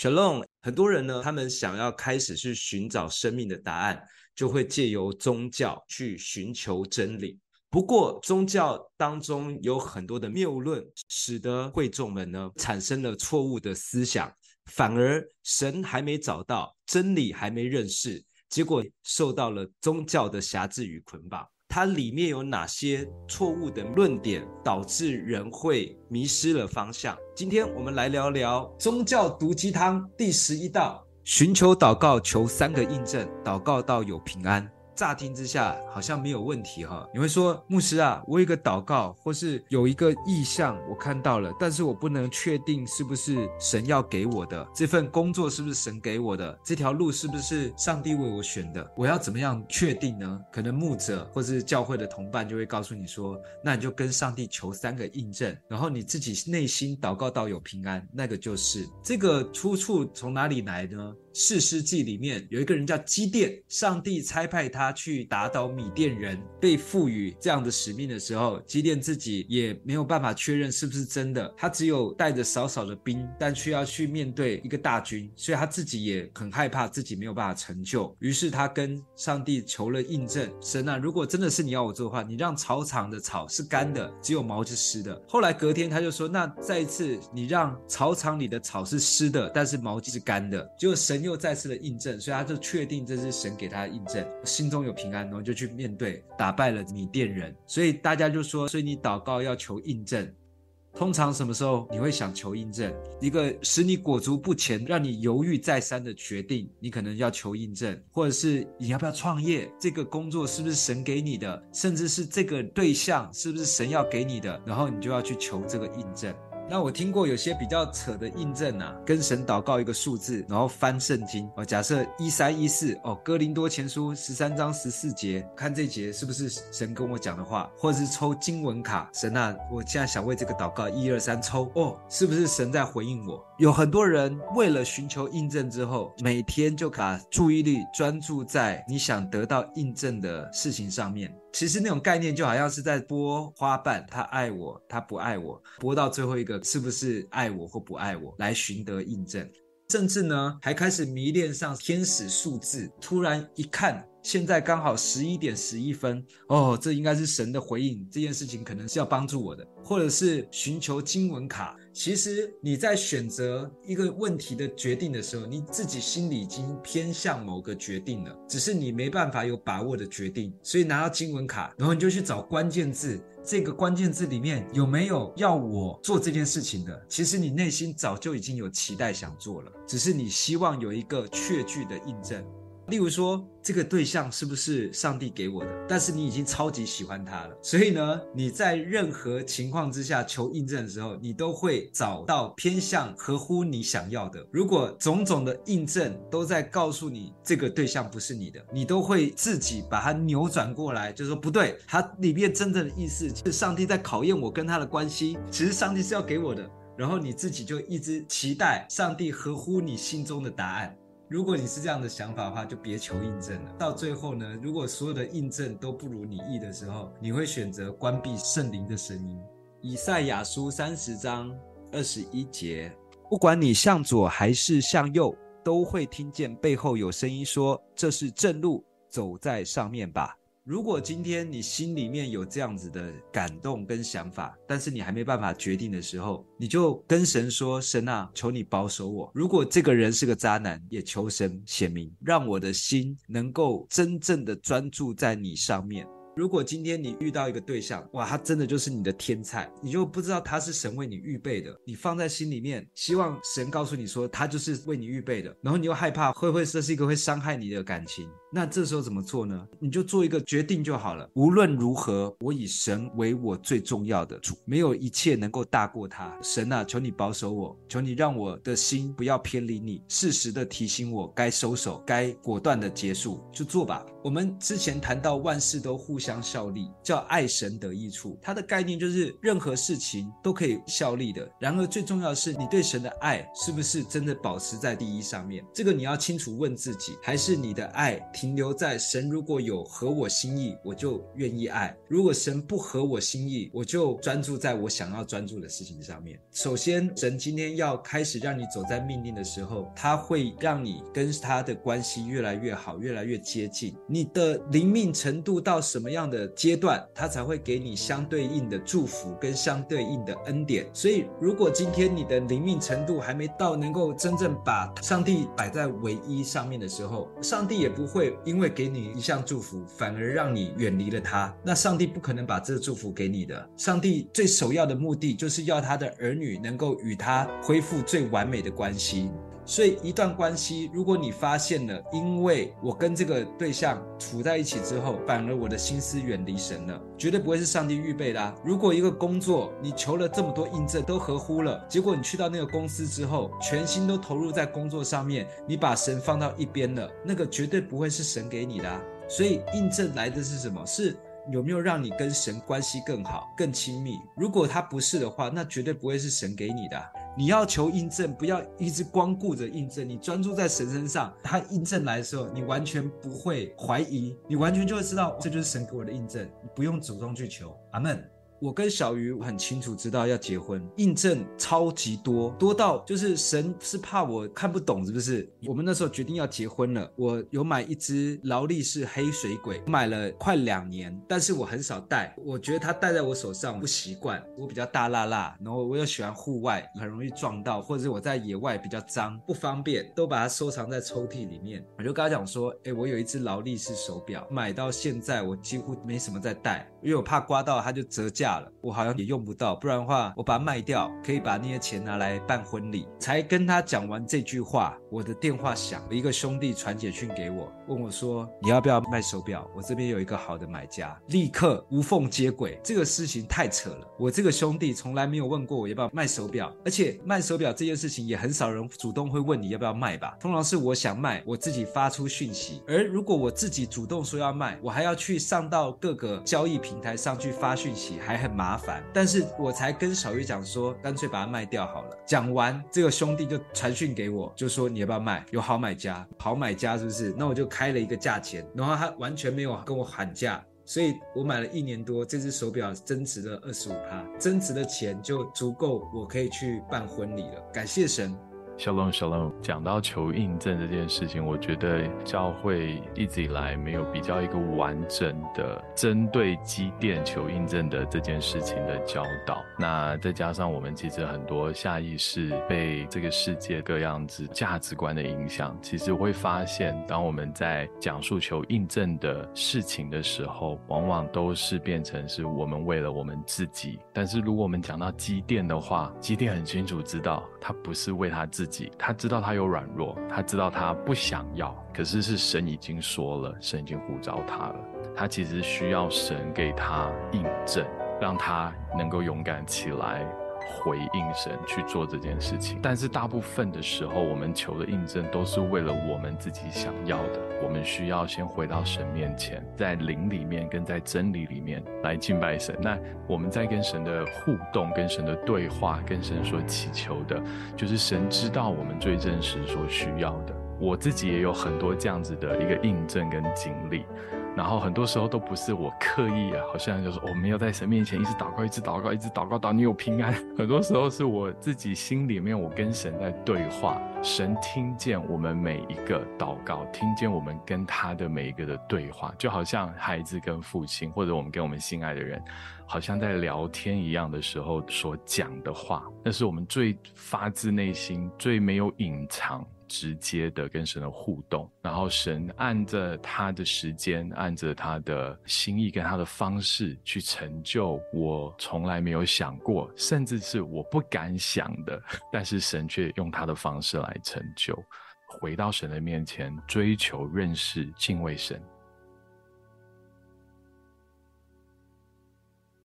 Shalom，很多人呢，他们想要开始去寻找生命的答案，就会借由宗教去寻求真理。不过，宗教当中有很多的谬论，使得会众们呢产生了错误的思想，反而神还没找到，真理还没认识，结果受到了宗教的辖制与捆绑。它里面有哪些错误的论点，导致人会迷失了方向？今天我们来聊聊宗教毒鸡汤第十一道：寻求祷告，求三个印证，祷告到有平安。乍听之下好像没有问题哈，你会说牧师啊，我有一个祷告，或是有一个意向，我看到了，但是我不能确定是不是神要给我的，这份工作是不是神给我的，这条路是不是上帝为我选的，我要怎么样确定呢？可能牧者或是教会的同伴就会告诉你说，那你就跟上帝求三个印证，然后你自己内心祷告到有平安，那个就是这个出处从哪里来呢？士师记里面有一个人叫基甸，上帝差派他他去打倒米甸人，被赋予这样的使命的时候，基甸自己也没有办法确认是不是真的，他只有带着少少的兵，但却要去面对一个大军，所以他自己也很害怕自己没有办法成就，于是他跟上帝求了印证：神啊，如果真的是你要我做的话，你让草场的草是干的，只有毛是湿的。后来隔天他就说：那再一次，你让草场里的草是湿的，但是毛是干的。结果神又再次的印证，所以他就确定这是神给他的印证，心中拥有平安，然后就去面对，打败了米甸人。所以大家就说，所以你祷告要求印证。通常什么时候你会想求印证？一个使你裹足不前，让你犹豫再三的决定，你可能要求印证，或者是你要不要创业？这个工作是不是神给你的？甚至是这个对象是不是神要给你的？然后你就要去求这个印证。那我听过有些比较扯的印证啊，跟神祷告一个数字，然后翻圣经。哦，假设一三一四哦，哥林多前书十三章十四节，看这节是不是神跟我讲的话，或者是抽经文卡，神啊，我现在想为这个祷告，一二三抽。哦，是不是神在回应我？有很多人为了寻求印证之后，每天就把注意力专注在你想得到印证的事情上面。其实那种概念就好像是在剥花瓣，他爱我，他不爱我，剥到最后一个是不是爱我或不爱我，来寻得印证。甚至呢，还开始迷恋上天使数字，突然一看。现在刚好十一点十一分哦，这应该是神的回应。这件事情可能是要帮助我的，或者是寻求经文卡。其实你在选择一个问题的决定的时候，你自己心里已经偏向某个决定了，只是你没办法有把握的决定。所以拿到经文卡，然后你就去找关键字，这个关键字里面有没有要我做这件事情的？其实你内心早就已经有期待想做了，只是你希望有一个确据的印证。例如说，这个对象是不是上帝给我的？但是你已经超级喜欢他了，所以呢，你在任何情况之下求印证的时候，你都会找到偏向合乎你想要的。如果种种的印证都在告诉你这个对象不是你的，你都会自己把它扭转过来，就说不对，它里面真正的意思是上帝在考验我跟他的关系，其实上帝是要给我的，然后你自己就一直期待上帝合乎你心中的答案。如果你是这样的想法的话，就别求印证了。到最后呢，如果所有的印证都不如你意的时候，你会选择关闭圣灵的声音。以赛亚书三十章二十一节：不管你向左还是向右，都会听见背后有声音说：“这是正路，走在上面吧。”如果今天你心里面有这样子的感动跟想法，但是你还没办法决定的时候，你就跟神说：“神啊，求你保守我。如果这个人是个渣男，也求神显明，让我的心能够真正的专注在你上面。”如果今天你遇到一个对象，哇，他真的就是你的天菜，你就不知道他是神为你预备的，你放在心里面，希望神告诉你说他就是为你预备的，然后你又害怕会不会这是一个会伤害你的感情，那这时候怎么做呢？你就做一个决定就好了。无论如何，我以神为我最重要的主，没有一切能够大过他。神啊，求你保守我，求你让我的心不要偏离你，适时的提醒我该收手，该果断的结束，就做吧。我们之前谈到万事都互相。效力，叫爱神得益处。它的概念就是任何事情都可以效力的。然而最重要的是，你对神的爱是不是真的保持在第一上面？这个你要清楚问自己，还是你的爱停留在神如果有合我心意，我就愿意爱；如果神不合我心意，我就专注在我想要专注的事情上面。首先，神今天要开始让你走在命令的时候，他会让你跟他的关系越来越好，越来越接近。你的灵命程度到什么样的阶段，他才会给你相对应的祝福跟相对应的恩典。所以，如果今天你的灵命程度还没到能够真正把上帝摆在唯一上面的时候，上帝也不会因为给你一项祝福，反而让你远离了他。那上帝不可能把这个祝福给你的。上帝最首要的目的就是要他的儿女能够与他恢复最完美的关系。所以，一段关系，如果你发现了，因为我跟这个对象处在一起之后，反而我的心思远离神了，绝对不会是上帝预备的啊。如果一个工作你求了这么多印证都合乎了，结果你去到那个公司之后，全心都投入在工作上面，你把神放到一边了，那个绝对不会是神给你的啊。所以，印证来的是什么？是。有没有让你跟神关系更好、更亲密？如果他不是的话，那绝对不会是神给你的。你要求印证，不要一直光顾着印证，你专注在神身上。他印证来的时候，你完全不会怀疑，你完全就会知道这就是神给我的印证，你不用主动去求。阿门。我跟小鱼很清楚知道要结婚，印证超级多，多到就是神是怕我看不懂，是不是？我们那时候决定要结婚了，我有买一只劳力士黑水鬼，买了快两年，但是我很少戴，我觉得它戴在我手上不习惯，我比较大辣辣，然后我又喜欢户外，很容易撞到，或者是我在野外比较脏不方便，都把它收藏在抽屉里面。我就跟他讲说，哎，我有一只劳力士手表，买到现在我几乎没什么在戴，因为我怕刮到它就折价。我好像也用不到，不然的话，我把它卖掉，可以把那些钱拿来办婚礼。才跟他讲完这句话，我的电话响，一个兄弟传简讯给我，问我说：“你要不要卖手表？我这边有一个好的买家，立刻无缝接轨。”这个事情太扯了，我这个兄弟从来没有问过我要不要卖手表，而且卖手表这件事情也很少人主动会问你要不要卖吧？通常是我想卖，我自己发出讯息，而如果我自己主动说要卖，我还要去上到各个交易平台上去发讯息，还很麻烦，但是我才跟小鱼讲说，干脆把它卖掉好了。讲完，这个兄弟就传讯给我，就说你要不要卖？有好买家，好买家是不是？那我就开了一个价钱，然后他完全没有跟我喊价，所以我买了一年多，这只手表增值了二十五趴，增值的钱就足够我可以去办婚礼了。感谢神。Shalom Shalom，讲到求印证这件事情，我觉得教会一直以来没有比较一个完整的针对积电求印证的这件事情的教导。那再加上我们其实很多下意识被这个世界各样子价值观的影响，其实会发现，当我们在讲述求印证的事情的时候，往往都是变成是我们为了我们自己。但是如果我们讲到积电的话，积电很清楚知道，他不是为他自己。他知道他有软弱，他知道他不想要，可是是神已经说了，神已经呼召他了。他其实需要神给他印证，让他能够勇敢起来。回应神去做这件事情，但是大部分的时候，我们求的印证都是为了我们自己想要的。我们需要先回到神面前，在灵里面跟在真理里面来敬拜神。那我们在跟神的互动、跟神的对话、跟神所祈求的，就是神知道我们最真实所需要的。我自己也有很多这样子的一个印证跟经历。然后很多时候都不是我刻意啊，好像就是我没有在神面前一直祷告，一直祷告，一直祷告到你有平安。很多时候是我自己心里面，我跟神在对话，神听见我们每一个祷告，听见我们跟他的每一个的对话，就好像孩子跟父亲，或者我们跟我们心爱的人，好像在聊天一样的时候所讲的话，那是我们最发自内心、最没有隐藏。直接的跟神的互动，然后神按着他的时间，按着他的心意跟他的方式去成就我从来没有想过，甚至是我不敢想的，但是神却用他的方式来成就。回到神的面前，追求认识、敬畏神。